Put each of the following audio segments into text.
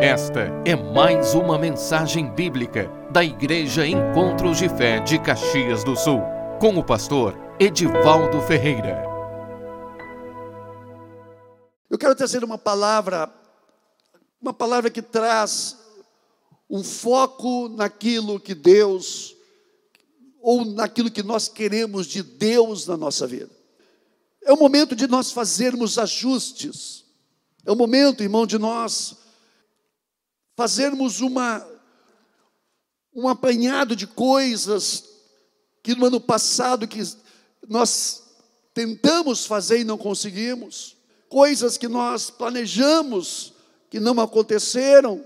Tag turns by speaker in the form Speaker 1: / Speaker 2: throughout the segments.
Speaker 1: Esta é mais uma mensagem bíblica da Igreja Encontros de Fé de Caxias do Sul, com o pastor Edivaldo Ferreira.
Speaker 2: Eu quero trazer uma palavra, uma palavra que traz um foco naquilo que Deus, ou naquilo que nós queremos de Deus na nossa vida. É o momento de nós fazermos ajustes. É o momento, irmão, de nós fazermos uma, um apanhado de coisas que no ano passado que nós tentamos fazer e não conseguimos, coisas que nós planejamos que não aconteceram.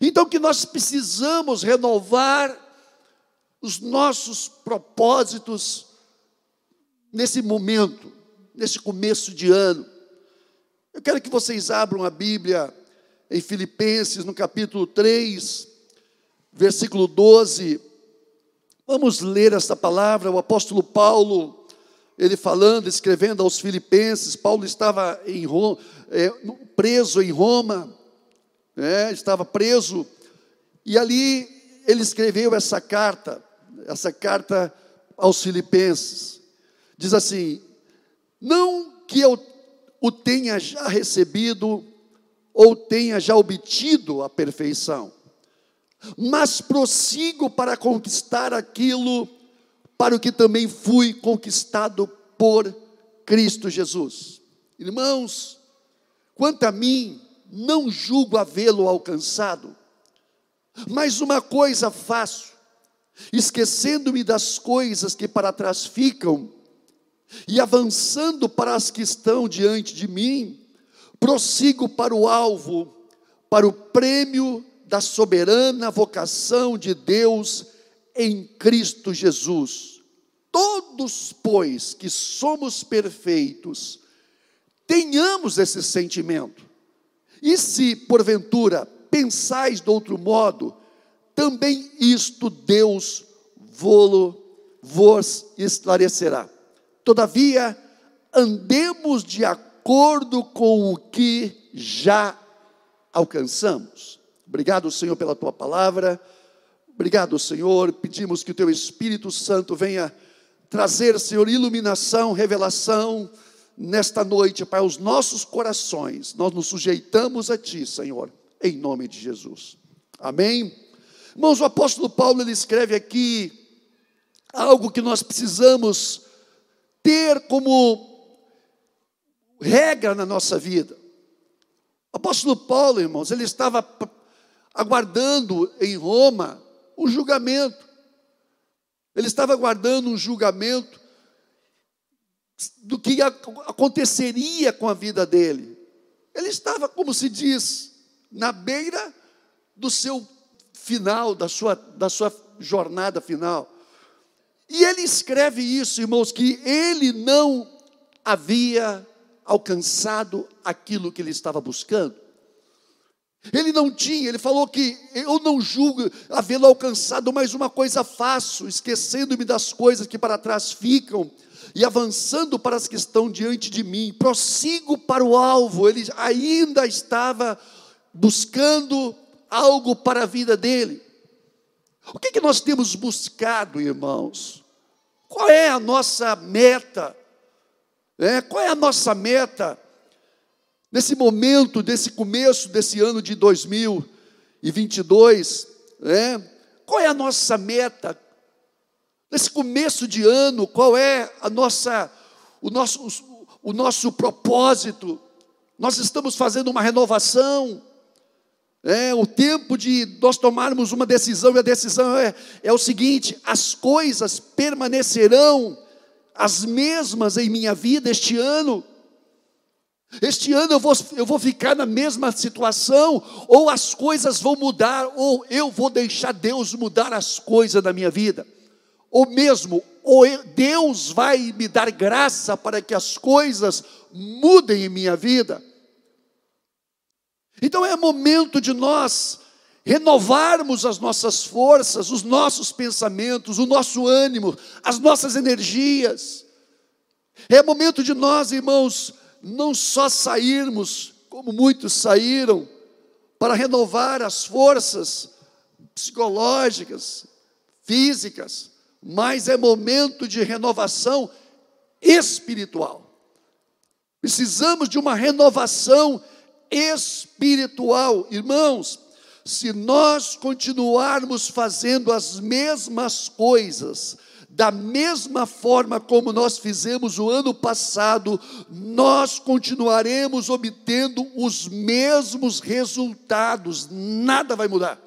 Speaker 2: Então que nós precisamos renovar os nossos propósitos nesse momento, nesse começo de ano. Eu quero que vocês abram a Bíblia em Filipenses, no capítulo 3, versículo 12. Vamos ler essa palavra, o apóstolo Paulo, ele falando, escrevendo aos Filipenses, Paulo estava em Roma, é, preso em Roma, é, estava preso, e ali ele escreveu essa carta, essa carta aos Filipenses. Diz assim: Não que eu o tenha já recebido ou tenha já obtido a perfeição, mas prossigo para conquistar aquilo para o que também fui conquistado por Cristo Jesus. Irmãos, quanto a mim, não julgo havê-lo alcançado, mas uma coisa faço, esquecendo-me das coisas que para trás ficam e avançando para as que estão diante de mim, prossigo para o alvo, para o prêmio da soberana vocação de Deus em Cristo Jesus. Todos, pois, que somos perfeitos, tenhamos esse sentimento. E se, porventura, pensais de outro modo, também isto Deus vos esclarecerá. Todavia, andemos de acordo acordo com o que já alcançamos. Obrigado, Senhor, pela tua palavra. Obrigado, Senhor. Pedimos que o teu Espírito Santo venha trazer, Senhor, iluminação, revelação nesta noite para os nossos corações. Nós nos sujeitamos a ti, Senhor, em nome de Jesus. Amém. Irmãos, o apóstolo Paulo ele escreve aqui algo que nós precisamos ter como regra na nossa vida. O apóstolo Paulo, irmãos, ele estava aguardando em Roma o julgamento. Ele estava aguardando um julgamento do que aconteceria com a vida dele. Ele estava, como se diz, na beira do seu final, da sua, da sua jornada final. E ele escreve isso, irmãos, que ele não havia alcançado aquilo que ele estava buscando. Ele não tinha, ele falou que eu não julgo havê-lo alcançado, mas uma coisa faço, esquecendo-me das coisas que para trás ficam e avançando para as que estão diante de mim, prossigo para o alvo. Ele ainda estava buscando algo para a vida dele. O que, que nós temos buscado, irmãos? Qual é a nossa meta? É, qual é a nossa meta nesse momento, desse começo desse ano de 2022? É, qual é a nossa meta nesse começo de ano? Qual é a nossa, o nosso, o nosso propósito? Nós estamos fazendo uma renovação. É o tempo de nós tomarmos uma decisão, e a decisão é, é o seguinte: as coisas permanecerão as mesmas em minha vida este ano. Este ano eu vou, eu vou ficar na mesma situação, ou as coisas vão mudar, ou eu vou deixar Deus mudar as coisas da minha vida. Ou mesmo, ou eu, Deus vai me dar graça para que as coisas mudem em minha vida. Então é momento de nós renovarmos as nossas forças, os nossos pensamentos, o nosso ânimo, as nossas energias. É momento de nós, irmãos, não só sairmos, como muitos saíram, para renovar as forças psicológicas, físicas, mas é momento de renovação espiritual. Precisamos de uma renovação espiritual, irmãos. Se nós continuarmos fazendo as mesmas coisas, da mesma forma como nós fizemos o ano passado, nós continuaremos obtendo os mesmos resultados, nada vai mudar.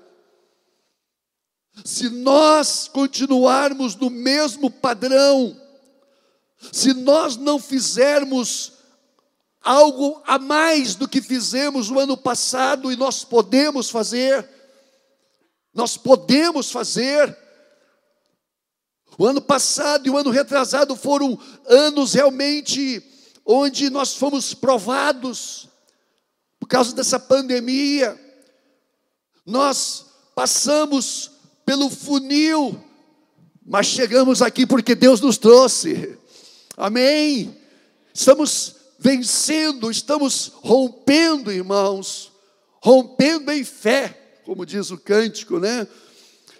Speaker 2: Se nós continuarmos no mesmo padrão, se nós não fizermos algo a mais do que fizemos no ano passado, e nós podemos fazer, nós podemos fazer. O ano passado e o ano retrasado foram anos realmente onde nós fomos provados por causa dessa pandemia. Nós passamos pelo funil, mas chegamos aqui porque Deus nos trouxe. Amém. Estamos vencendo, estamos rompendo, irmãos, rompendo em fé, como diz o cântico, né?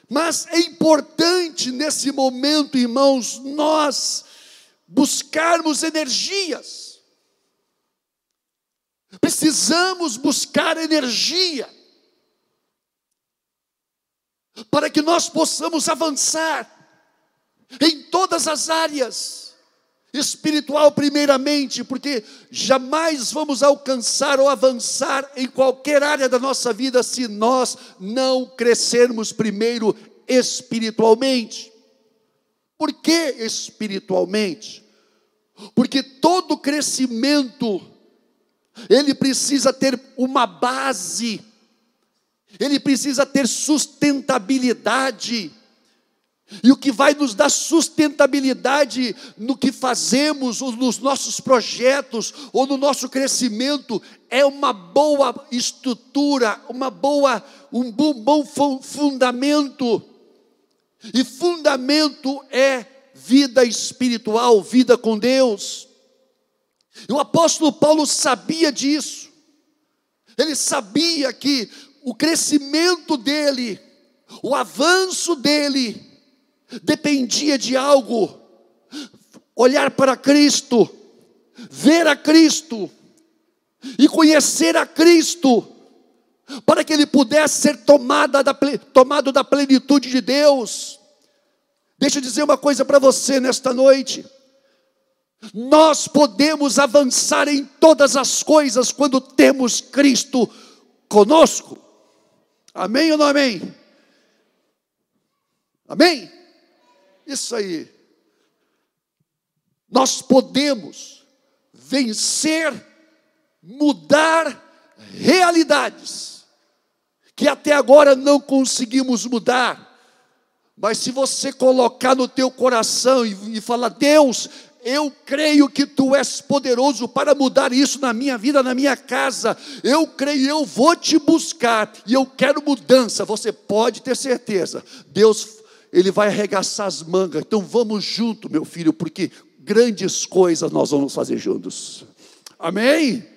Speaker 2: Mas é importante nesse momento, irmãos, nós buscarmos energias. Precisamos buscar energia para que nós possamos avançar em todas as áreas, espiritual primeiramente, porque jamais vamos alcançar ou avançar em qualquer área da nossa vida se nós não crescermos primeiro espiritualmente. Por que espiritualmente? Porque todo crescimento ele precisa ter uma base ele precisa ter sustentabilidade. E o que vai nos dar sustentabilidade no que fazemos, ou nos nossos projetos, ou no nosso crescimento, é uma boa estrutura, uma boa, um bom, bom fundamento. E fundamento é vida espiritual, vida com Deus. E o apóstolo Paulo sabia disso. Ele sabia que o crescimento dele, o avanço dele, dependia de algo: olhar para Cristo, ver a Cristo e conhecer a Cristo, para que ele pudesse ser tomada da, tomado da plenitude de Deus. Deixa eu dizer uma coisa para você nesta noite. Nós podemos avançar em todas as coisas quando temos Cristo conosco. Amém ou não amém? Amém? Isso aí. Nós podemos vencer, mudar realidades que até agora não conseguimos mudar. Mas se você colocar no teu coração e, e falar, Deus, eu creio que tu és poderoso para mudar isso na minha vida, na minha casa. Eu creio, eu vou te buscar e eu quero mudança. Você pode ter certeza. Deus, ele vai arregaçar as mangas. Então vamos junto, meu filho, porque grandes coisas nós vamos fazer juntos. Amém?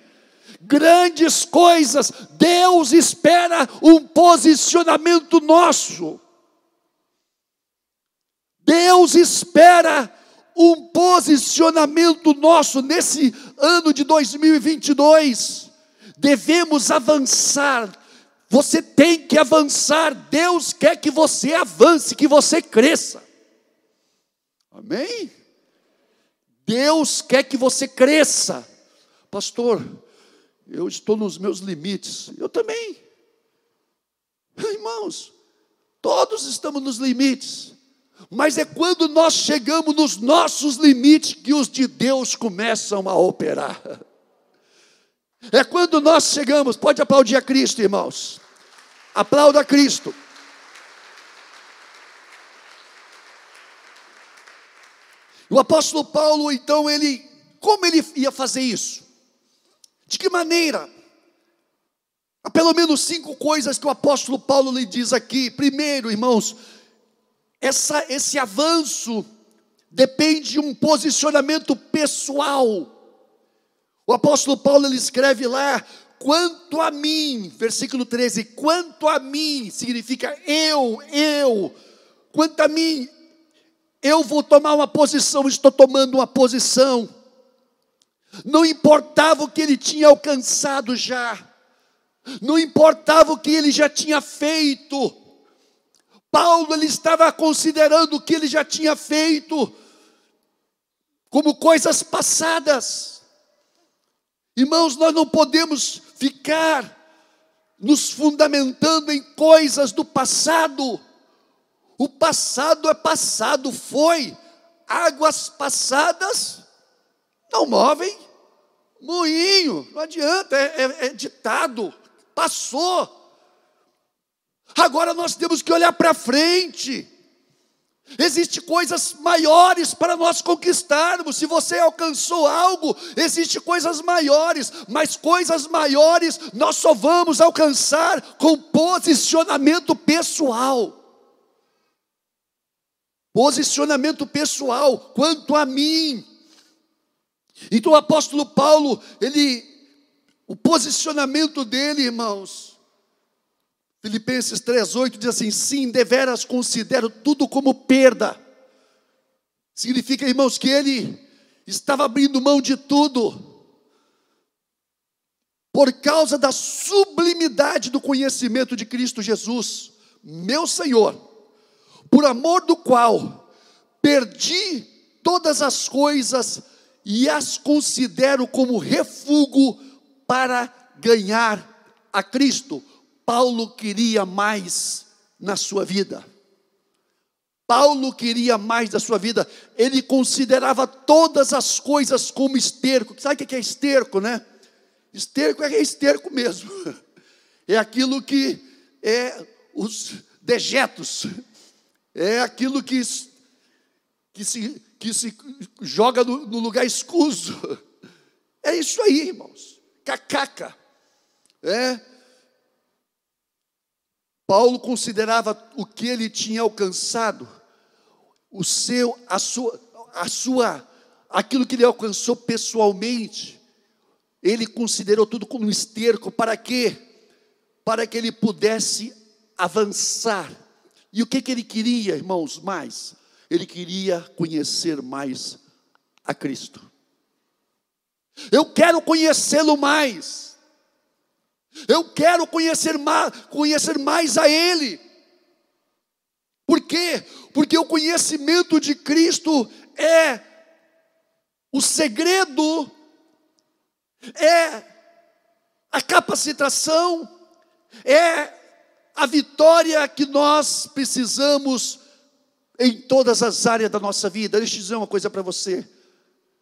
Speaker 2: Grandes coisas. Deus espera um posicionamento nosso. Deus espera um posicionamento nosso nesse ano de 2022. Devemos avançar. Você tem que avançar. Deus quer que você avance, que você cresça. Amém? Deus quer que você cresça. Pastor, eu estou nos meus limites. Eu também. Irmãos, todos estamos nos limites. Mas é quando nós chegamos nos nossos limites que os de Deus começam a operar. É quando nós chegamos, pode aplaudir a Cristo, irmãos. Aplauda a Cristo. O apóstolo Paulo, então, ele, como ele ia fazer isso? De que maneira? Há pelo menos cinco coisas que o apóstolo Paulo lhe diz aqui. Primeiro, irmãos, essa, esse avanço depende de um posicionamento pessoal. O apóstolo Paulo ele escreve lá: quanto a mim, versículo 13, quanto a mim, significa eu, eu, quanto a mim, eu vou tomar uma posição, estou tomando uma posição. Não importava o que ele tinha alcançado já, não importava o que ele já tinha feito. Paulo ele estava considerando o que ele já tinha feito como coisas passadas. Irmãos, nós não podemos ficar nos fundamentando em coisas do passado. O passado é passado, foi. Águas passadas não movem moinho, não adianta, é, é, é ditado, passou. Agora nós temos que olhar para frente. Existem coisas maiores para nós conquistarmos. Se você alcançou algo, existem coisas maiores, mas coisas maiores nós só vamos alcançar com posicionamento pessoal. Posicionamento pessoal quanto a mim. Então o apóstolo Paulo, ele o posicionamento dele, irmãos, Filipenses 3,8 diz assim: sim, deveras considero tudo como perda. Significa, irmãos, que ele estava abrindo mão de tudo, por causa da sublimidade do conhecimento de Cristo Jesus, meu Senhor, por amor do qual perdi todas as coisas e as considero como refúgio para ganhar a Cristo Paulo queria mais na sua vida. Paulo queria mais da sua vida. Ele considerava todas as coisas como esterco. Sabe o que é esterco, né? Esterco é esterco mesmo. É aquilo que é os dejetos. É aquilo que, que, se, que se joga no, no lugar escuso. É isso aí, irmãos. Cacaca. É Paulo considerava o que ele tinha alcançado, o seu, a sua, a sua, aquilo que ele alcançou pessoalmente, ele considerou tudo como um esterco, para quê? Para que ele pudesse avançar. E o que, que ele queria, irmãos, mais? Ele queria conhecer mais a Cristo. Eu quero conhecê-lo mais. Eu quero conhecer mais, conhecer mais a Ele. Por quê? Porque o conhecimento de Cristo é o segredo, é a capacitação, é a vitória que nós precisamos em todas as áreas da nossa vida. Deixa eu dizer uma coisa para você.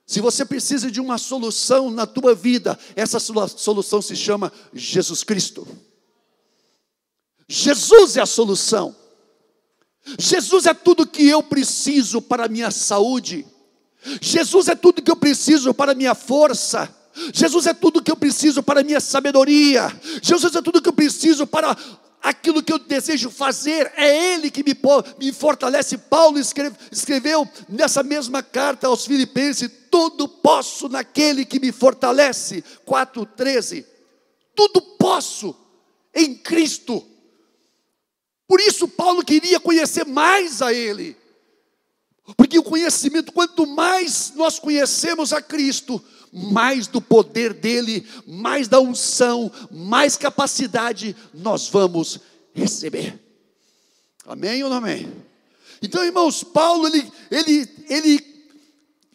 Speaker 2: Se você precisa de uma solução na tua vida, essa solução se chama Jesus Cristo. Jesus é a solução. Jesus é tudo que eu preciso para a minha saúde. Jesus é tudo que eu preciso para a minha força. Jesus é tudo que eu preciso para a minha sabedoria. Jesus é tudo que eu preciso para aquilo que eu desejo fazer, é Ele que me, me fortalece. Paulo escreve, escreveu nessa mesma carta aos Filipenses: tudo posso naquele que me fortalece. 4,13. Tudo posso em Cristo. Por isso, Paulo queria conhecer mais a Ele. Porque o conhecimento, quanto mais nós conhecemos a Cristo, mais do poder dele, mais da unção, mais capacidade nós vamos receber. Amém ou não amém? Então, irmãos, Paulo ele, ele, ele,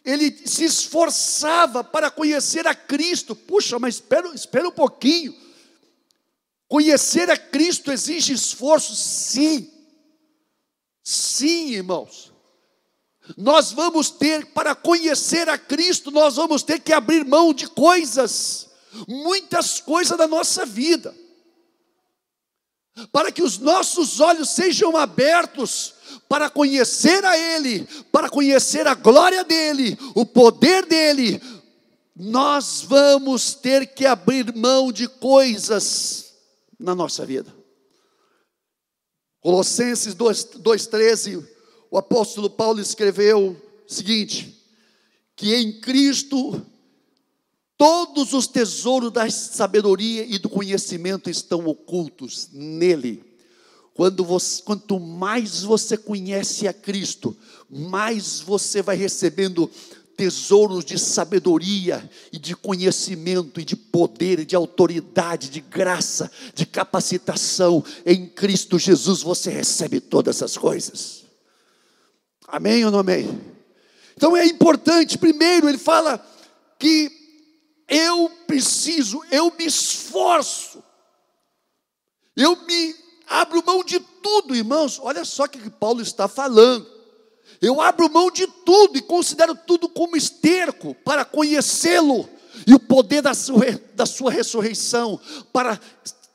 Speaker 2: ele se esforçava para conhecer a Cristo. Puxa, mas espera, espera um pouquinho. Conhecer a Cristo exige esforço, sim. Sim, irmãos. Nós vamos ter, para conhecer a Cristo, nós vamos ter que abrir mão de coisas, muitas coisas da nossa vida, para que os nossos olhos sejam abertos para conhecer a Ele, para conhecer a glória dEle, o poder dEle, nós vamos ter que abrir mão de coisas na nossa vida. Colossenses 2,13 o apóstolo Paulo escreveu o seguinte: que em Cristo Todos os tesouros da sabedoria e do conhecimento estão ocultos nele. Quando você, quanto mais você conhece a Cristo, mais você vai recebendo tesouros de sabedoria e de conhecimento e de poder, e de autoridade, de graça, de capacitação. Em Cristo Jesus você recebe todas essas coisas. Amém ou não amém? Então é importante, primeiro, ele fala que eu preciso, eu me esforço, eu me abro mão de tudo, irmãos. Olha só o que Paulo está falando. Eu abro mão de tudo e considero tudo como esterco para conhecê-lo e o poder da sua, da sua ressurreição, para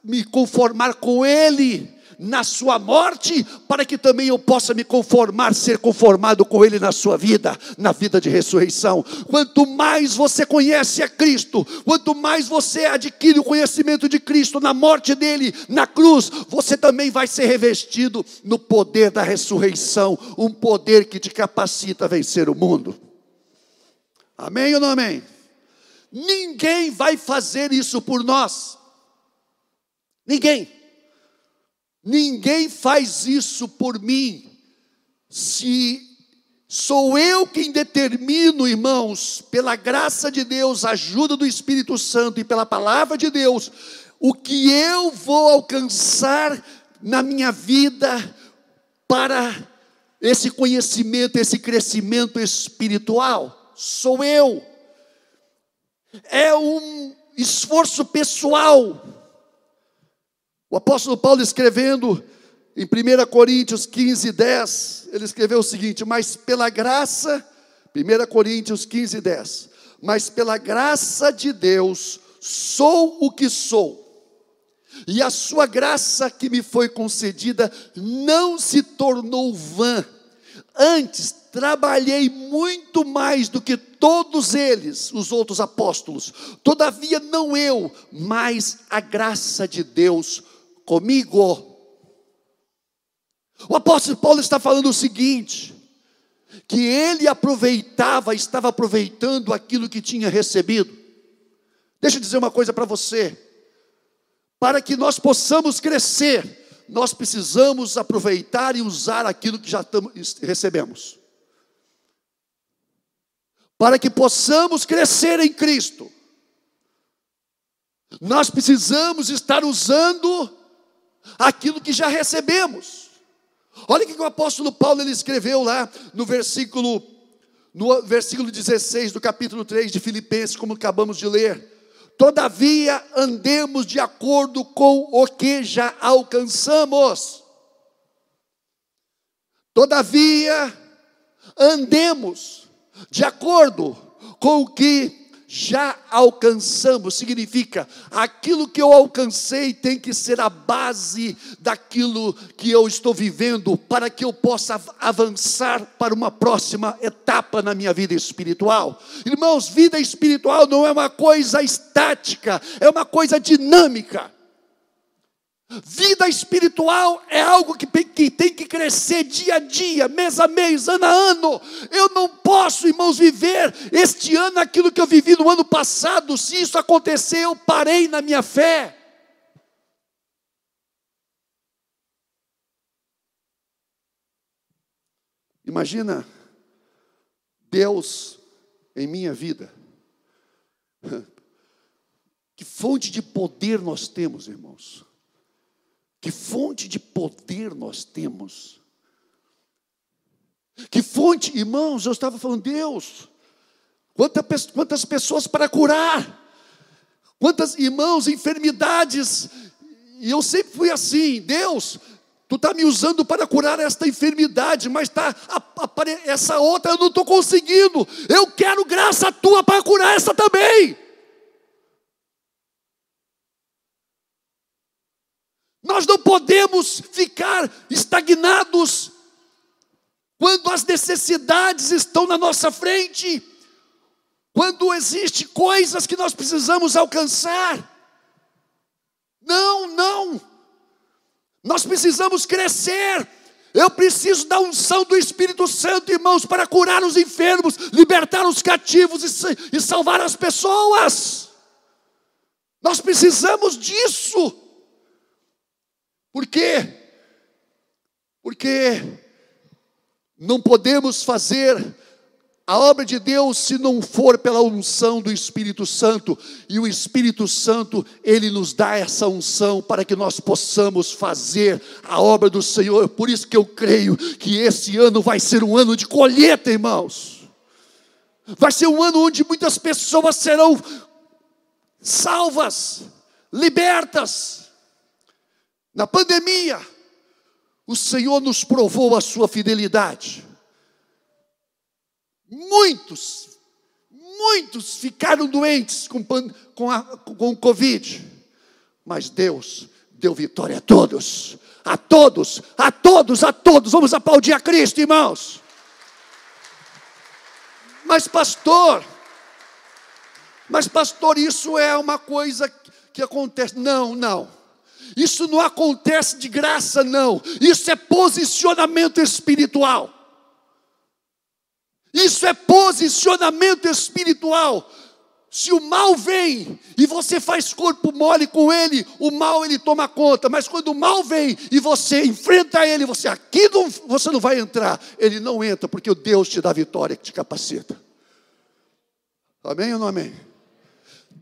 Speaker 2: me conformar com Ele na sua morte, para que também eu possa me conformar, ser conformado com Ele na sua vida, na vida de ressurreição. Quanto mais você conhece a Cristo, quanto mais você adquire o conhecimento de Cristo na morte dele, na cruz, você também vai ser revestido no poder da ressurreição, um poder que te capacita a vencer o mundo. Amém ou não amém? Ninguém vai fazer isso por nós. Ninguém. Ninguém faz isso por mim. Se sou eu quem determino, irmãos, pela graça de Deus, ajuda do Espírito Santo e pela palavra de Deus, o que eu vou alcançar na minha vida para esse conhecimento, esse crescimento espiritual, sou eu. É um esforço pessoal o apóstolo Paulo escrevendo em 1 Coríntios 15, 10, ele escreveu o seguinte: Mas pela graça, 1 Coríntios 15, 10, mas pela graça de Deus sou o que sou, e a sua graça que me foi concedida não se tornou vã, antes trabalhei muito mais do que todos eles, os outros apóstolos, todavia não eu, mas a graça de Deus comigo. O apóstolo Paulo está falando o seguinte: que ele aproveitava, estava aproveitando aquilo que tinha recebido. Deixa eu dizer uma coisa para você. Para que nós possamos crescer, nós precisamos aproveitar e usar aquilo que já estamos, recebemos. Para que possamos crescer em Cristo, nós precisamos estar usando aquilo que já recebemos. Olha o que o apóstolo Paulo ele escreveu lá no versículo no versículo 16 do capítulo 3 de Filipenses, como acabamos de ler. Todavia andemos de acordo com o que já alcançamos. Todavia andemos de acordo com o que já alcançamos, significa aquilo que eu alcancei tem que ser a base daquilo que eu estou vivendo para que eu possa avançar para uma próxima etapa na minha vida espiritual. Irmãos, vida espiritual não é uma coisa estática, é uma coisa dinâmica. Vida espiritual é algo que, tem que crescer dia a dia, mês a mês, ano a ano. Eu não posso, irmãos, viver este ano aquilo que eu vivi no ano passado. Se isso acontecer, eu parei na minha fé. Imagina Deus em minha vida. Que fonte de poder nós temos, irmãos. Que fonte de poder nós temos. Que fonte, irmãos, eu estava falando, Deus, quantas, quantas pessoas para curar, quantas irmãos, enfermidades, e eu sempre fui assim, Deus, tu está me usando para curar esta enfermidade, mas tá, essa outra eu não estou conseguindo, eu quero graça tua para curar essa também. Nós não podemos ficar estagnados quando as necessidades estão na nossa frente, quando existem coisas que nós precisamos alcançar. Não, não. Nós precisamos crescer. Eu preciso da unção do Espírito Santo, irmãos, para curar os enfermos, libertar os cativos e, e salvar as pessoas. Nós precisamos disso. Por quê? Porque não podemos fazer a obra de Deus se não for pela unção do Espírito Santo, e o Espírito Santo, ele nos dá essa unção para que nós possamos fazer a obra do Senhor. Por isso que eu creio que esse ano vai ser um ano de colheita, irmãos. Vai ser um ano onde muitas pessoas serão salvas, libertas. Na pandemia, o Senhor nos provou a sua fidelidade. Muitos, muitos ficaram doentes com, com, a, com o Covid, mas Deus deu vitória a todos, a todos, a todos, a todos. Vamos aplaudir a Cristo, irmãos. Mas, pastor, mas, pastor, isso é uma coisa que acontece. Não, não. Isso não acontece de graça, não. Isso é posicionamento espiritual. Isso é posicionamento espiritual. Se o mal vem e você faz corpo mole com ele, o mal ele toma conta. Mas quando o mal vem e você enfrenta ele, você aqui não, você não vai entrar. Ele não entra porque o Deus te dá vitória que te capacita. Amém ou não amém?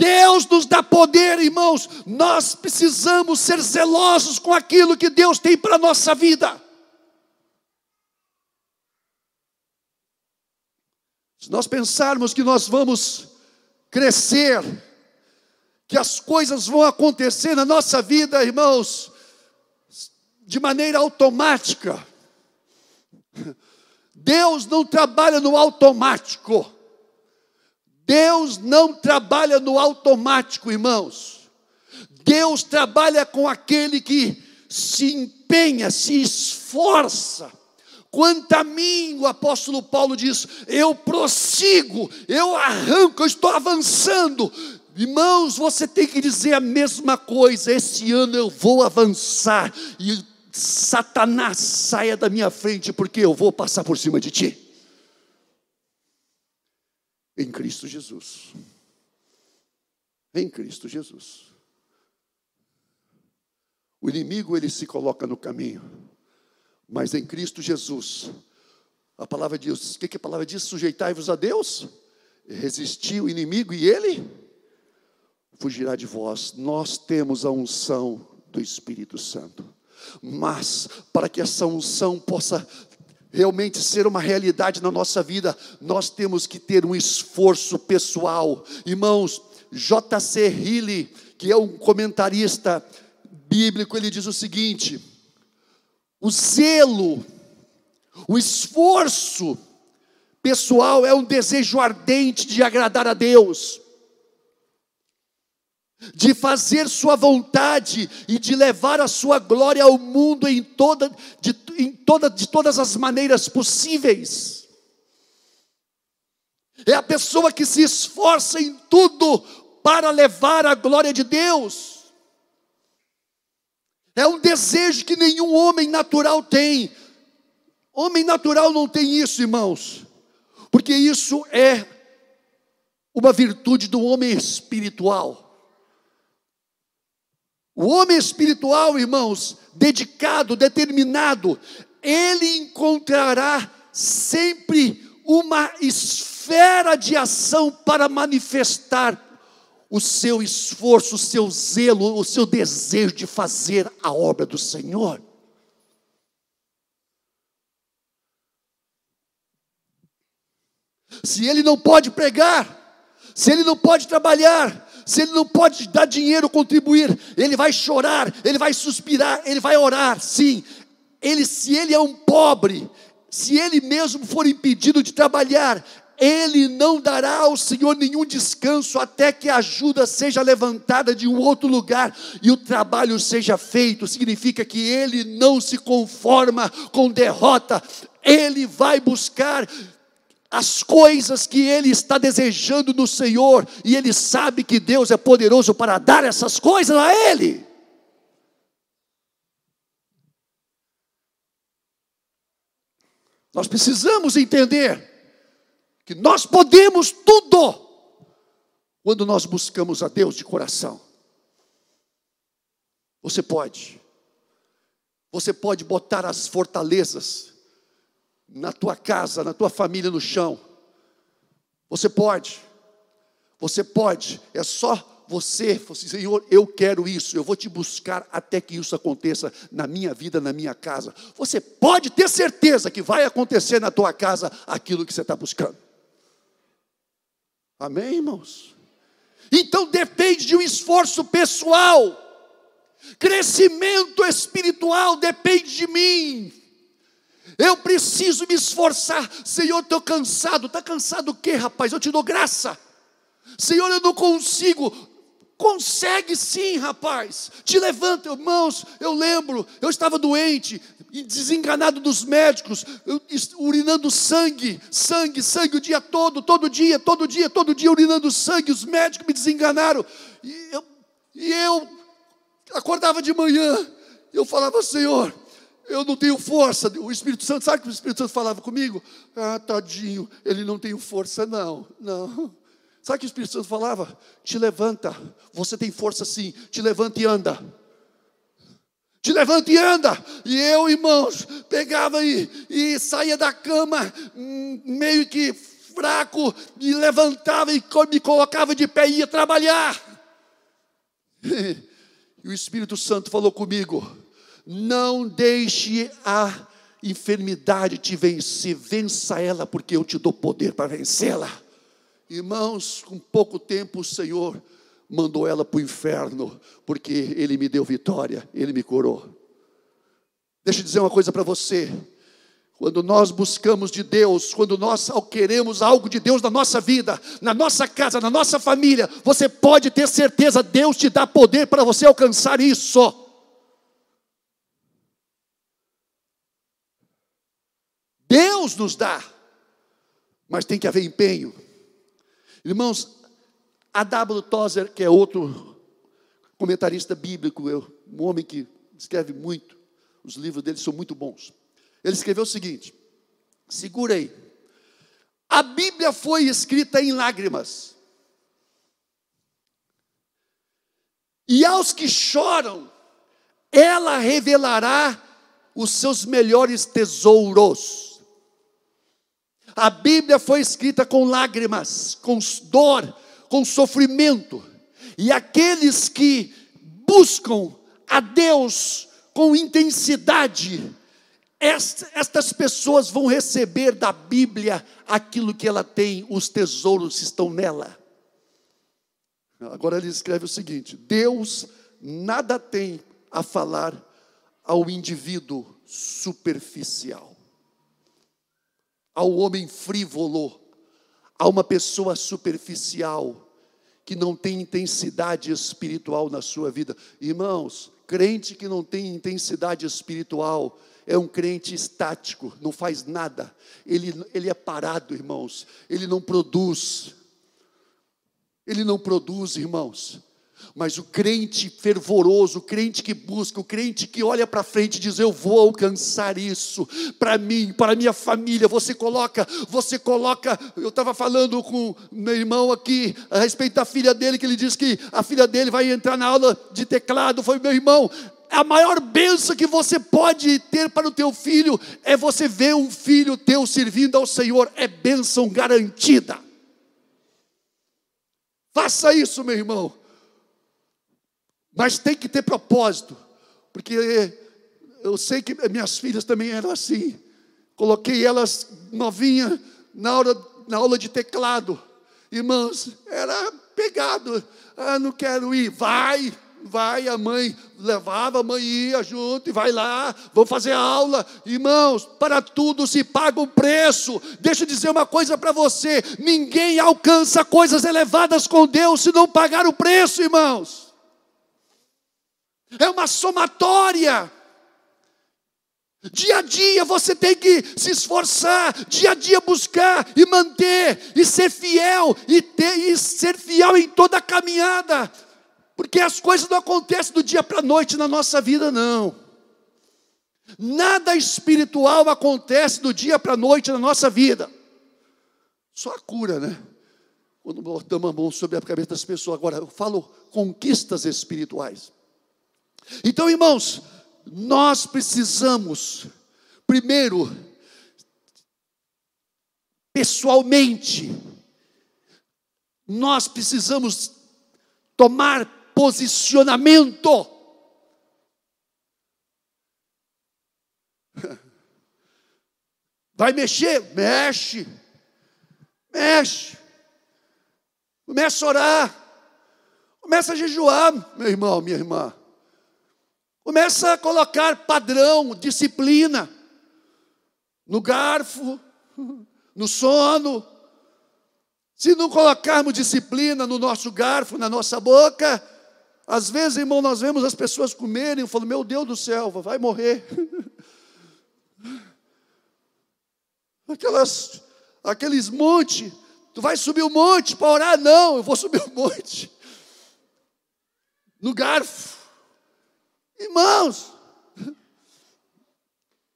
Speaker 2: Deus nos dá poder, irmãos. Nós precisamos ser zelosos com aquilo que Deus tem para a nossa vida. Se nós pensarmos que nós vamos crescer, que as coisas vão acontecer na nossa vida, irmãos, de maneira automática. Deus não trabalha no automático. Deus não trabalha no automático, irmãos. Deus trabalha com aquele que se empenha, se esforça Quanto a mim, o apóstolo Paulo diz: eu prossigo, eu arranco, eu estou avançando. Irmãos, você tem que dizer a mesma coisa. Esse ano eu vou avançar e Satanás saia da minha frente, porque eu vou passar por cima de ti. Em Cristo Jesus. Em Cristo Jesus. O inimigo ele se coloca no caminho mas em Cristo Jesus, a palavra diz: o que, que a palavra diz? Sujeitai-vos a Deus, resisti o inimigo e ele fugirá de vós. Nós temos a unção do Espírito Santo, mas para que essa unção possa realmente ser uma realidade na nossa vida, nós temos que ter um esforço pessoal. Irmãos, J.C. Hilly, que é um comentarista bíblico, ele diz o seguinte: o zelo, o esforço pessoal é um desejo ardente de agradar a Deus, de fazer Sua vontade e de levar a Sua glória ao mundo em toda, de, em toda, de todas as maneiras possíveis. É a pessoa que se esforça em tudo para levar a glória de Deus. É um desejo que nenhum homem natural tem. Homem natural não tem isso, irmãos, porque isso é uma virtude do homem espiritual. O homem espiritual, irmãos, dedicado, determinado, ele encontrará sempre uma esfera de ação para manifestar o seu esforço, o seu zelo, o seu desejo de fazer a obra do Senhor. Se ele não pode pregar, se ele não pode trabalhar, se ele não pode dar dinheiro, contribuir, ele vai chorar, ele vai suspirar, ele vai orar, sim. Ele, se ele é um pobre, se ele mesmo for impedido de trabalhar, ele não dará ao Senhor nenhum descanso até que a ajuda seja levantada de um outro lugar e o trabalho seja feito. Significa que ele não se conforma com derrota, ele vai buscar as coisas que ele está desejando no Senhor, e ele sabe que Deus é poderoso para dar essas coisas a ele. Nós precisamos entender que nós podemos tudo quando nós buscamos a Deus de coração. Você pode. Você pode botar as fortalezas na tua casa, na tua família no chão. Você pode. Você pode. É só você, Senhor, eu quero isso, eu vou te buscar até que isso aconteça na minha vida, na minha casa. Você pode ter certeza que vai acontecer na tua casa aquilo que você está buscando. Amém, irmãos? Então depende de um esforço pessoal. Crescimento espiritual depende de mim. Eu preciso me esforçar. Senhor, estou cansado. Está cansado o quê, rapaz? Eu te dou graça. Senhor, eu não consigo. Consegue sim, rapaz. Te levanta, irmãos. Eu lembro, eu estava doente, desenganado dos médicos, urinando sangue, sangue, sangue o dia todo, todo dia, todo dia, todo dia urinando sangue. Os médicos me desenganaram. E eu, e eu acordava de manhã, eu falava, Senhor, eu não tenho força. O Espírito Santo, sabe que o Espírito Santo falava comigo? Ah, tadinho, ele não tem força, não, não. Sabe o que o Espírito Santo falava? Te levanta, você tem força sim, te levanta e anda. Te levanta e anda. E eu, irmãos, pegava e, e saía da cama, hum, meio que fraco, e levantava e me colocava de pé e ia trabalhar. E o Espírito Santo falou comigo: não deixe a enfermidade te vencer, vença ela, porque eu te dou poder para vencê-la. Irmãos, com pouco tempo o Senhor mandou ela para o inferno, porque Ele me deu vitória, Ele me curou. Deixa eu dizer uma coisa para você. Quando nós buscamos de Deus, quando nós queremos algo de Deus na nossa vida, na nossa casa, na nossa família, você pode ter certeza, Deus te dá poder para você alcançar isso. Deus nos dá, mas tem que haver empenho. Irmãos, a W. Tozer, que é outro comentarista bíblico, um homem que escreve muito, os livros dele são muito bons. Ele escreveu o seguinte: segura aí. A Bíblia foi escrita em lágrimas. E aos que choram, ela revelará os seus melhores tesouros. A Bíblia foi escrita com lágrimas, com dor, com sofrimento. E aqueles que buscam a Deus com intensidade, estas pessoas vão receber da Bíblia aquilo que ela tem, os tesouros estão nela. Agora ele escreve o seguinte: Deus nada tem a falar ao indivíduo superficial ao homem frívolo, a uma pessoa superficial, que não tem intensidade espiritual na sua vida. Irmãos, crente que não tem intensidade espiritual, é um crente estático, não faz nada, ele, ele é parado, irmãos, ele não produz, ele não produz, irmãos. Mas o crente fervoroso, o crente que busca, o crente que olha para frente e diz: Eu vou alcançar isso para mim, para minha família. Você coloca, você coloca. Eu estava falando com meu irmão aqui a respeito da filha dele, que ele disse que a filha dele vai entrar na aula de teclado. Foi meu irmão, a maior benção que você pode ter para o teu filho é você ver um filho teu servindo ao Senhor, é bênção garantida. Faça isso, meu irmão. Mas tem que ter propósito, porque eu sei que minhas filhas também eram assim. Coloquei elas novinha na aula, na aula de teclado. Irmãos, era pegado. Ah, não quero ir. Vai, vai. A mãe levava, a mãe ia junto e vai lá. Vou fazer aula. Irmãos, para tudo se paga um preço. Deixa eu dizer uma coisa para você: ninguém alcança coisas elevadas com Deus se não pagar o preço, irmãos é uma somatória. Dia a dia você tem que se esforçar, dia a dia buscar e manter, e ser fiel, e, ter, e ser fiel em toda a caminhada, porque as coisas não acontecem do dia para a noite na nossa vida, não. Nada espiritual acontece do dia para a noite na nossa vida. Só a cura, né? Quando botamos a mão sobre a cabeça das pessoas. Agora, eu falo conquistas espirituais. Então, irmãos, nós precisamos, primeiro, pessoalmente, nós precisamos tomar posicionamento. Vai mexer? Mexe. Mexe. Começa a orar. Começa a jejuar, meu irmão, minha irmã. Começa a colocar padrão, disciplina no garfo, no sono. Se não colocarmos disciplina no nosso garfo, na nossa boca, às vezes, irmão, nós vemos as pessoas comerem e falamos, meu Deus do céu, vai morrer. Aquelas, aqueles montes, tu vai subir o monte para orar? Não, eu vou subir o monte. No garfo. Irmãos,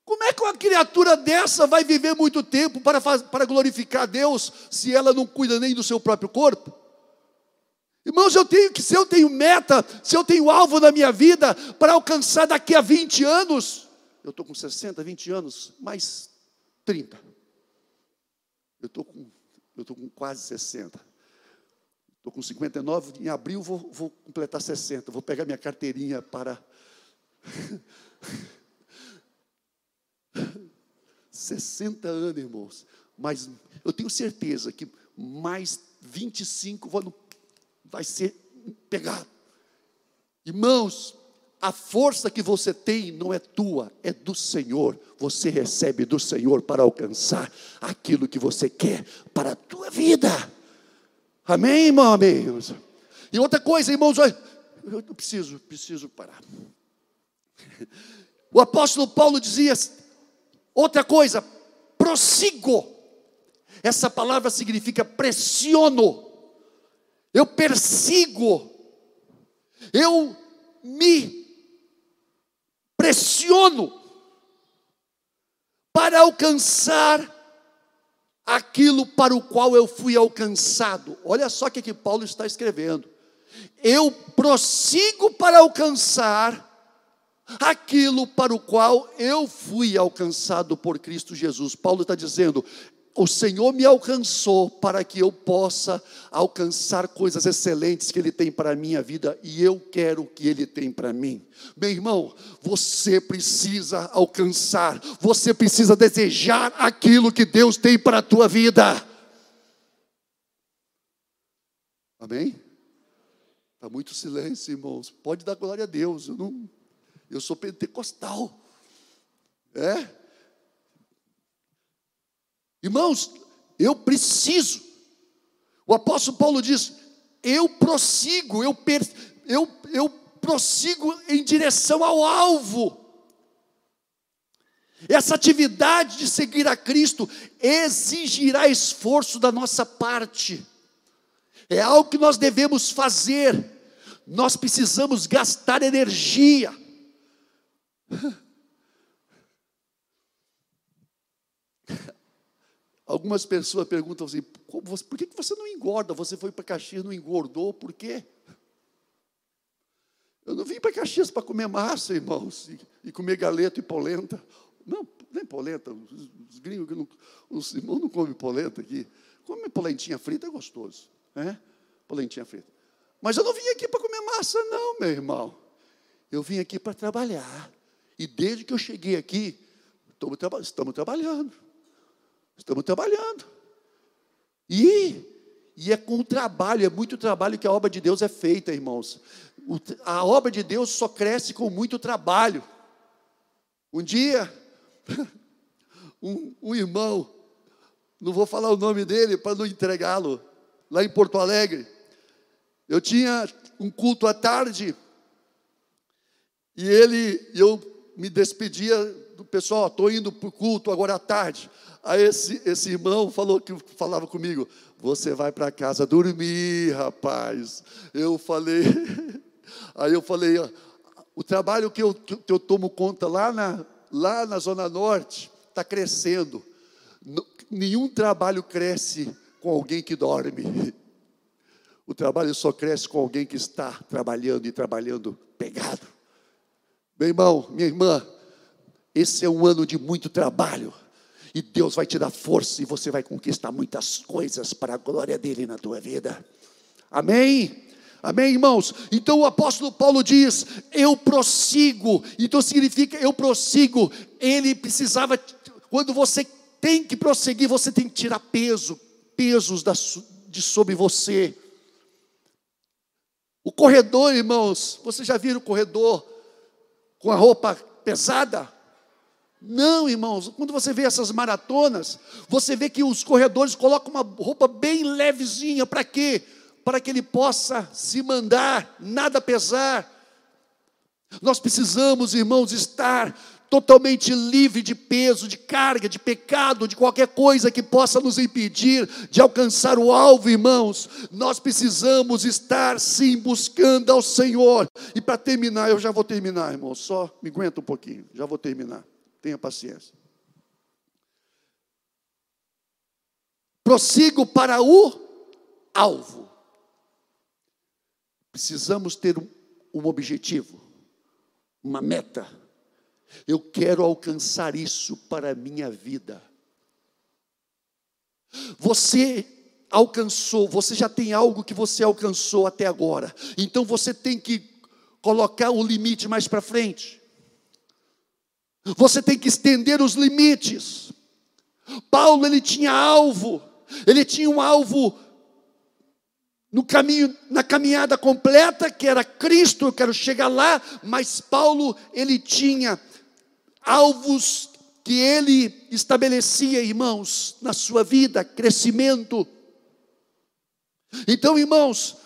Speaker 2: como é que uma criatura dessa vai viver muito tempo para, para glorificar Deus se ela não cuida nem do seu próprio corpo? Irmãos, eu tenho que, se eu tenho meta, se eu tenho alvo na minha vida para alcançar daqui a 20 anos, eu estou com 60, 20 anos, mais 30. Eu estou com, eu com quase 60. Estou com 59, em abril vou, vou completar 60. Vou pegar minha carteirinha para 60 anos, irmãos. Mas eu tenho certeza que mais 25 vai ser pegado. Irmãos, a força que você tem não é tua, é do Senhor. Você recebe do Senhor para alcançar aquilo que você quer para a tua vida. Amém, irmão, amigos? E outra coisa, irmãos, eu preciso, preciso parar. O apóstolo Paulo dizia outra coisa, prossigo. Essa palavra significa pressiono. Eu persigo. Eu me pressiono para alcançar aquilo para o qual eu fui alcançado. Olha só o que, que Paulo está escrevendo. Eu prossigo para alcançar aquilo para o qual eu fui alcançado por Cristo Jesus. Paulo está dizendo: o Senhor me alcançou para que eu possa alcançar coisas excelentes que Ele tem para a minha vida e eu quero o que Ele tem para mim. Meu irmão, você precisa alcançar, você precisa desejar aquilo que Deus tem para a tua vida. Amém? Está muito silêncio, irmãos. Pode dar glória a Deus. Eu não, eu sou pentecostal. É? Irmãos, eu preciso. O apóstolo Paulo diz: eu prossigo, eu, per, eu, eu prossigo em direção ao alvo. Essa atividade de seguir a Cristo exigirá esforço da nossa parte. É algo que nós devemos fazer. Nós precisamos gastar energia. Algumas pessoas perguntam assim: por que você não engorda? Você foi para Caxias não engordou, por quê? Eu não vim para Caxias para comer massa, irmãos, e, comer galeto e polenta. Não, nem polenta. Os, os gringos, não, os irmãos não comem polenta aqui. Come polentinha frita é gostoso, né? Polentinha frita. Mas eu não vim aqui para comer massa, não, meu irmão. Eu vim aqui para trabalhar. E desde que eu cheguei aqui, estamos, traba estamos trabalhando. Estamos trabalhando. E, e é com o trabalho, é muito trabalho que a obra de Deus é feita, irmãos. O, a obra de Deus só cresce com muito trabalho. Um dia, um, um irmão, não vou falar o nome dele para não entregá-lo, lá em Porto Alegre, eu tinha um culto à tarde, e ele, eu me despedia do pessoal, estou indo para o culto agora à tarde. Aí esse, esse irmão falou que falava comigo, você vai para casa dormir, rapaz. Eu falei, aí eu falei, o trabalho que eu, que eu tomo conta lá na, lá na Zona Norte, está crescendo. Nenhum trabalho cresce com alguém que dorme. O trabalho só cresce com alguém que está trabalhando e trabalhando pegado. Meu irmão, minha irmã, esse é um ano de muito trabalho. E Deus vai te dar força e você vai conquistar muitas coisas para a glória dele na tua vida. Amém? Amém, irmãos? Então o apóstolo Paulo diz: Eu prossigo. Então significa eu prossigo. Ele precisava, quando você tem que prosseguir, você tem que tirar peso, pesos da, de sobre você. O corredor, irmãos, você já viram o corredor com a roupa pesada? Não, irmãos, quando você vê essas maratonas, você vê que os corredores colocam uma roupa bem levezinha, para quê? Para que ele possa se mandar, nada pesar. Nós precisamos, irmãos, estar totalmente livre de peso, de carga, de pecado, de qualquer coisa que possa nos impedir de alcançar o alvo, irmãos. Nós precisamos estar sim buscando ao Senhor. E para terminar, eu já vou terminar, irmãos, só me aguenta um pouquinho, já vou terminar. Tenha paciência. Prossigo para o alvo. Precisamos ter um objetivo, uma meta. Eu quero alcançar isso para a minha vida. Você alcançou, você já tem algo que você alcançou até agora. Então você tem que colocar o limite mais para frente. Você tem que estender os limites. Paulo ele tinha alvo, ele tinha um alvo no caminho, na caminhada completa, que era Cristo, eu quero chegar lá, mas Paulo ele tinha alvos que ele estabelecia, irmãos, na sua vida, crescimento. Então, irmãos,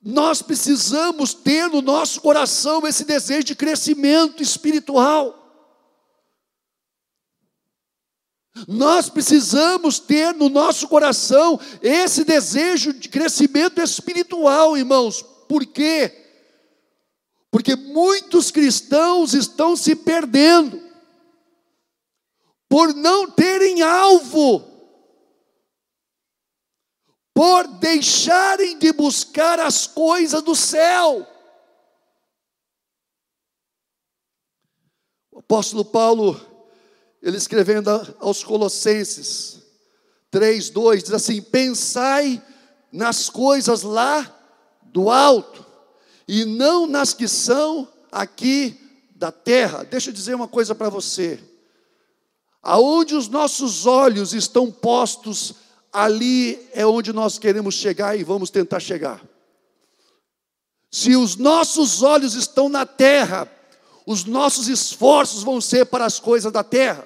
Speaker 2: nós precisamos ter no nosso coração esse desejo de crescimento espiritual. Nós precisamos ter no nosso coração esse desejo de crescimento espiritual, irmãos. Por quê? Porque muitos cristãos estão se perdendo. Por não terem alvo, por deixarem de buscar as coisas do céu. O apóstolo Paulo ele escrevendo aos Colossenses 3, 2, diz assim: Pensai nas coisas lá do alto, e não nas que são aqui da terra. Deixa eu dizer uma coisa para você. Aonde os nossos olhos estão postos, ali é onde nós queremos chegar e vamos tentar chegar. Se os nossos olhos estão na terra, os nossos esforços vão ser para as coisas da terra.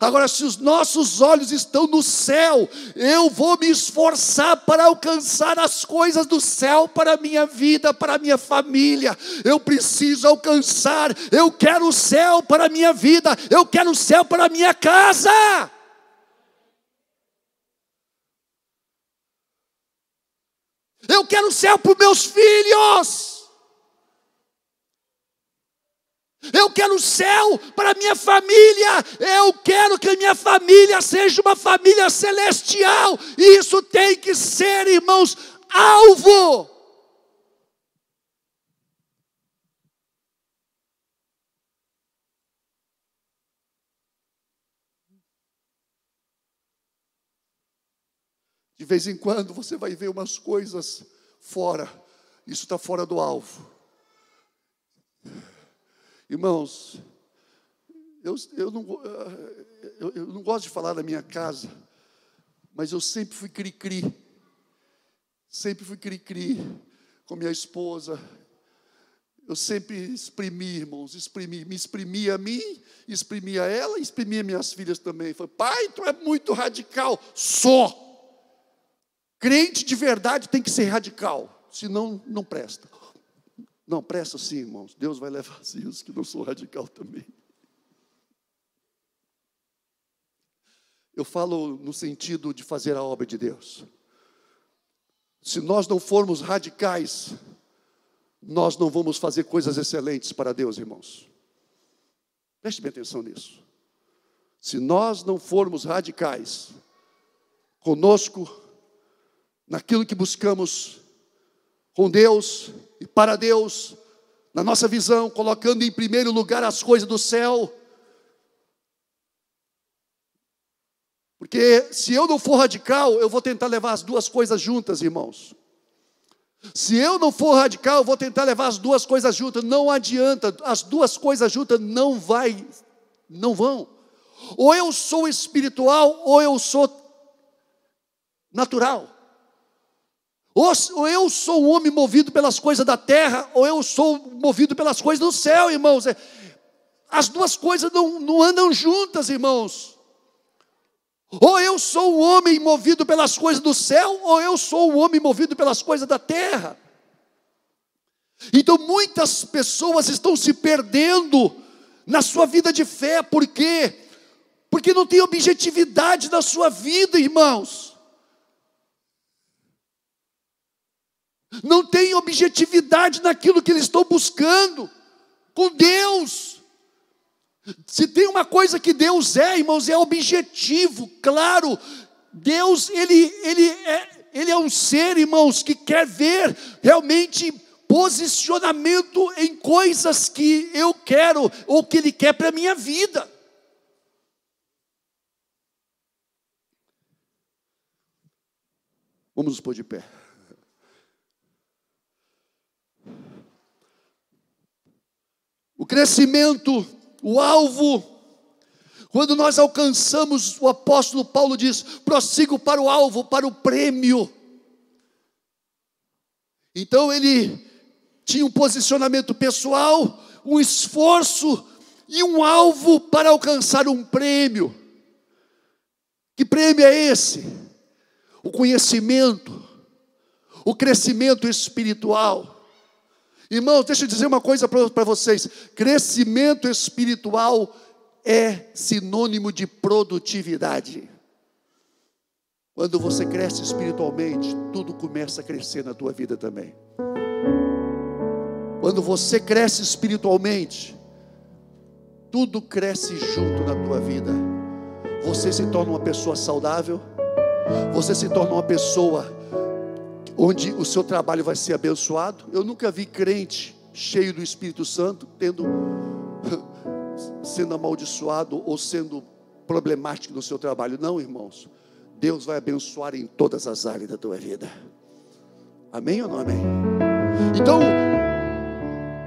Speaker 2: Agora, se os nossos olhos estão no céu, eu vou me esforçar para alcançar as coisas do céu para a minha vida, para a minha família. Eu preciso alcançar, eu quero o céu para a minha vida, eu quero o céu para a minha casa. Eu quero o céu para os meus filhos. Eu quero o céu para minha família. Eu quero que minha família seja uma família celestial. E isso tem que ser, irmãos, alvo. De vez em quando você vai ver umas coisas fora, isso está fora do alvo. Irmãos, eu, eu, não, eu, eu não gosto de falar da minha casa, mas eu sempre fui cri-cri. Sempre fui cri-cri com minha esposa. Eu sempre exprimi, irmãos, exprimi, me exprimi a mim, exprimi a ela, exprimi minhas filhas também. Falei, pai, tu é muito radical. Só. Crente de verdade tem que ser radical, senão não presta. Não, presta sim, irmãos. Deus vai levar os que não são radical também. Eu falo no sentido de fazer a obra de Deus. Se nós não formos radicais, nós não vamos fazer coisas excelentes para Deus, irmãos. Preste bem atenção nisso. Se nós não formos radicais conosco, naquilo que buscamos com Deus e para Deus, na nossa visão, colocando em primeiro lugar as coisas do céu, Porque se eu não for radical, eu vou tentar levar as duas coisas juntas, irmãos. Se eu não for radical, eu vou tentar levar as duas coisas juntas. Não adianta, as duas coisas juntas não vai, não vão. Ou eu sou espiritual, ou eu sou natural. Ou, eu sou um homem movido pelas coisas da terra, ou eu sou movido pelas coisas do céu, irmãos. É, as duas coisas não, não andam juntas, irmãos. Ou eu sou um homem movido pelas coisas do céu, ou eu sou um homem movido pelas coisas da terra. Então muitas pessoas estão se perdendo na sua vida de fé, por quê? Porque não tem objetividade na sua vida, irmãos. Não tem objetividade naquilo que eles estão buscando com Deus. Se tem uma coisa que Deus é, irmãos, é objetivo, claro. Deus, ele, ele, é, ele é um ser, irmãos, que quer ver realmente posicionamento em coisas que eu quero ou que Ele quer para a minha vida. Vamos nos pôr de pé. Crescimento o alvo. Quando nós alcançamos, o apóstolo Paulo diz: prossigo para o alvo, para o prêmio. Então ele tinha um posicionamento pessoal, um esforço e um alvo para alcançar um prêmio. Que prêmio é esse? O conhecimento, o crescimento espiritual. Irmãos, deixa eu dizer uma coisa para vocês: crescimento espiritual é sinônimo de produtividade. Quando você cresce espiritualmente, tudo começa a crescer na tua vida também. Quando você cresce espiritualmente, tudo cresce junto na tua vida. Você se torna uma pessoa saudável, você se torna uma pessoa onde o seu trabalho vai ser abençoado. Eu nunca vi crente cheio do Espírito Santo tendo sendo amaldiçoado ou sendo problemático no seu trabalho. Não, irmãos. Deus vai abençoar em todas as áreas da tua vida. Amém ou não amém? Então,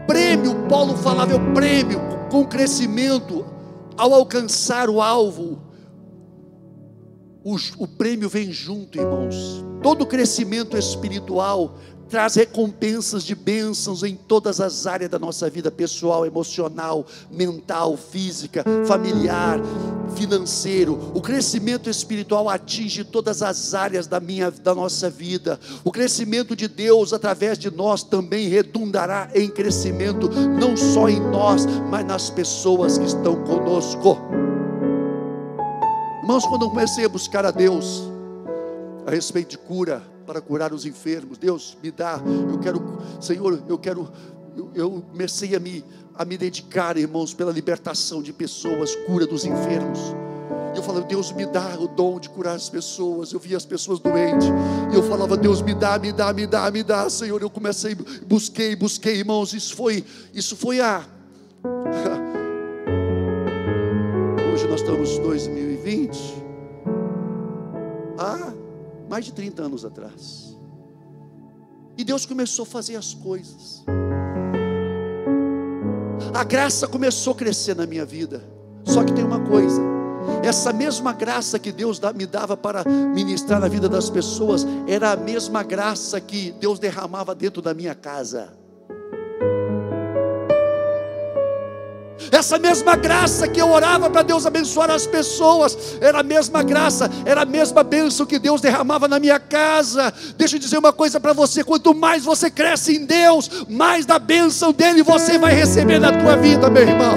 Speaker 2: prêmio, Paulo falava, o prêmio com crescimento ao alcançar o alvo o, o prêmio vem junto, irmãos. Todo crescimento espiritual traz recompensas de bênçãos em todas as áreas da nossa vida pessoal, emocional, mental, física, familiar, financeiro. O crescimento espiritual atinge todas as áreas da minha da nossa vida. O crescimento de Deus através de nós também redundará em crescimento não só em nós, mas nas pessoas que estão conosco. Irmãos, quando eu comecei a buscar a Deus a respeito de cura, para curar os enfermos, Deus me dá, eu quero, Senhor, eu quero, eu, eu comecei a me, a me dedicar, irmãos, pela libertação de pessoas, cura dos enfermos. Eu falava, Deus me dá o dom de curar as pessoas. Eu via as pessoas doentes. E eu falava, Deus me dá, me dá, me dá, me dá, Senhor. Eu comecei, busquei, busquei, irmãos. Isso foi, isso foi a. Hoje nós estamos em 2000 20, há mais de 30 anos atrás. E Deus começou a fazer as coisas. A graça começou a crescer na minha vida. Só que tem uma coisa: essa mesma graça que Deus me dava para ministrar na vida das pessoas, era a mesma graça que Deus derramava dentro da minha casa. Essa mesma graça que eu orava para Deus abençoar as pessoas, era a mesma graça, era a mesma bênção que Deus derramava na minha casa. Deixa eu dizer uma coisa para você: quanto mais você cresce em Deus, mais da bênção dele você vai receber na tua vida, meu irmão.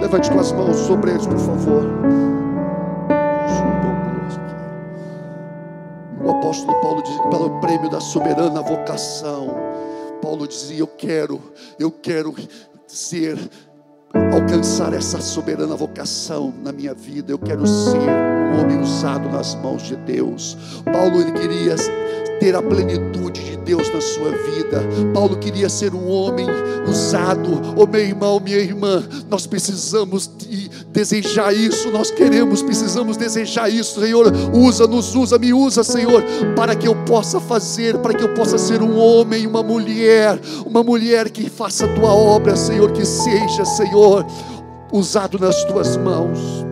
Speaker 2: Levante tuas mãos sobre eles, por favor. O apóstolo Paulo diz para o prêmio da soberana vocação. Paulo dizia: Eu quero, eu quero ser Thank you. Alcançar essa soberana vocação na minha vida. Eu quero ser um homem usado nas mãos de Deus. Paulo ele queria ter a plenitude de Deus na sua vida. Paulo queria ser um homem usado. Oh, meu irmão, minha irmã, nós precisamos de desejar isso, nós queremos, precisamos desejar isso, Senhor. Usa, nos usa, me usa, Senhor, para que eu possa fazer, para que eu possa ser um homem, uma mulher, uma mulher que faça a tua obra, Senhor, que seja, Senhor, usado nas tuas mãos.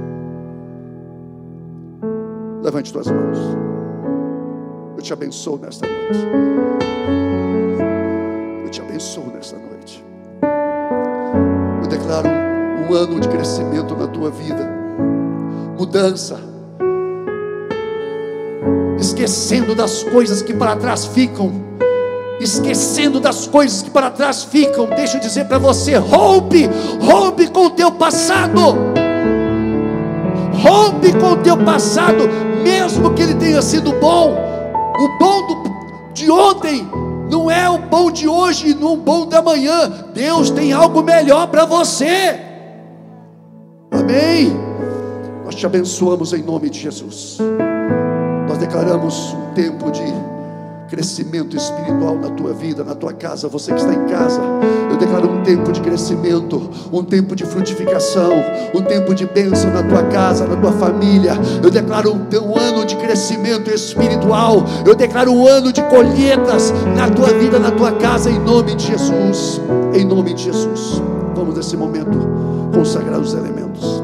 Speaker 2: Levante tuas mãos. Eu te abençoo nesta noite. Eu te abençoo nesta noite. Eu declaro um ano de crescimento na tua vida, mudança, esquecendo das coisas que para trás ficam, esquecendo das coisas que para trás ficam. Deixa eu dizer para você: rompe, rompe com o teu passado, rompe com o teu passado, mesmo que ele tenha sido bom. O bom do, de ontem não é o bom de hoje e não o bom da manhã. Deus tem algo melhor para você. Amém. Nós te abençoamos em nome de Jesus. Nós declaramos um tempo de crescimento espiritual na tua vida, na tua casa, você que está em casa. Eu declaro um tempo de crescimento, um tempo de frutificação, um tempo de bênção na tua casa, na tua família. Eu declaro um, ano de crescimento espiritual. Eu declaro um ano de colheitas na tua vida, na tua casa, em nome de Jesus. Em nome de Jesus. Vamos nesse momento consagrar os elementos.